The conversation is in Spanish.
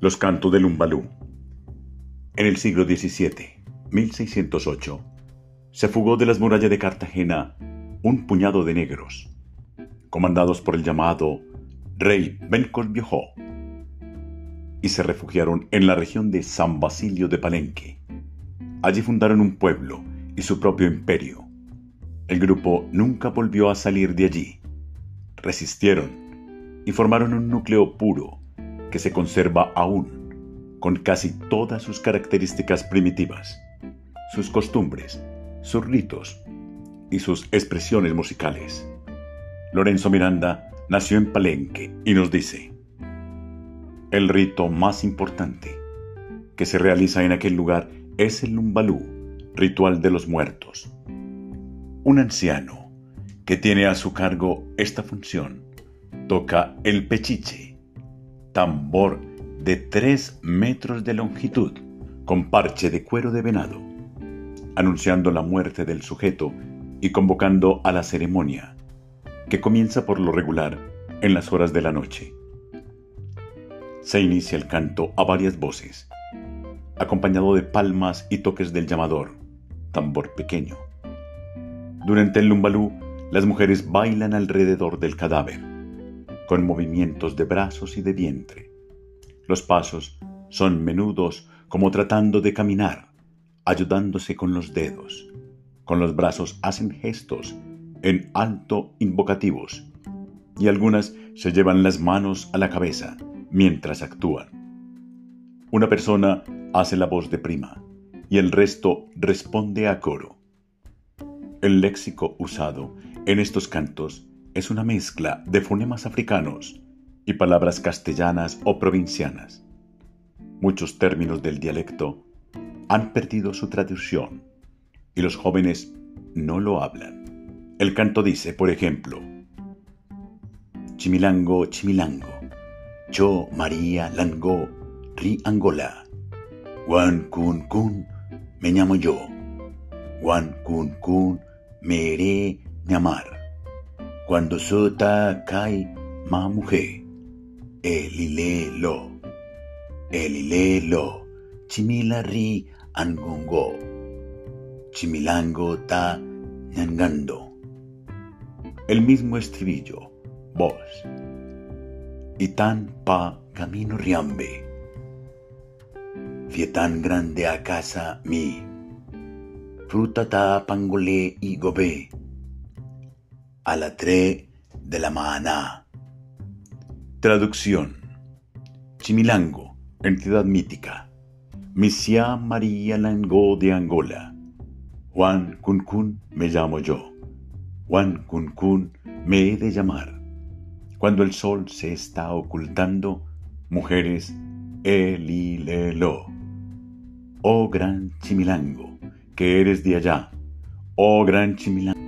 Los cantos del Umbalú. En el siglo XVII, 1608, se fugó de las murallas de Cartagena un puñado de negros, comandados por el llamado rey Viejo, y se refugiaron en la región de San Basilio de Palenque. Allí fundaron un pueblo y su propio imperio. El grupo nunca volvió a salir de allí. Resistieron y formaron un núcleo puro que se conserva aún, con casi todas sus características primitivas, sus costumbres, sus ritos y sus expresiones musicales. Lorenzo Miranda nació en Palenque y nos dice, el rito más importante que se realiza en aquel lugar es el lumbalú, ritual de los muertos. Un anciano que tiene a su cargo esta función toca el pechiche tambor de tres metros de longitud con parche de cuero de venado, anunciando la muerte del sujeto y convocando a la ceremonia, que comienza por lo regular en las horas de la noche. Se inicia el canto a varias voces, acompañado de palmas y toques del llamador, tambor pequeño. Durante el lumbalú, las mujeres bailan alrededor del cadáver con movimientos de brazos y de vientre. Los pasos son menudos como tratando de caminar, ayudándose con los dedos. Con los brazos hacen gestos en alto invocativos y algunas se llevan las manos a la cabeza mientras actúan. Una persona hace la voz de prima y el resto responde a coro. El léxico usado en estos cantos es una mezcla de fonemas africanos y palabras castellanas o provincianas. Muchos términos del dialecto han perdido su traducción y los jóvenes no lo hablan. El canto dice, por ejemplo, Chimilango, Chimilango, Yo María Lango, Ri Angola, Juan Kun Kun, me llamo yo, Juan Kun Kun, me iré llamar. Cuando sota kai ma mujer, elilelo, elilelo, chimilari angongo, chimilango ta ñangando. El mismo estribillo, voz. Y tan pa camino riambe. Fietan grande a casa mi. Fruta ta pangole y gobe a la tre de la maná. Traducción. Chimilango, entidad mítica. Misia María Lango de Angola. Juan Cuncún me llamo yo. Juan Cuncún me he de llamar. Cuando el sol se está ocultando, mujeres, elilelo. Oh gran chimilango, que eres de allá. Oh gran chimilango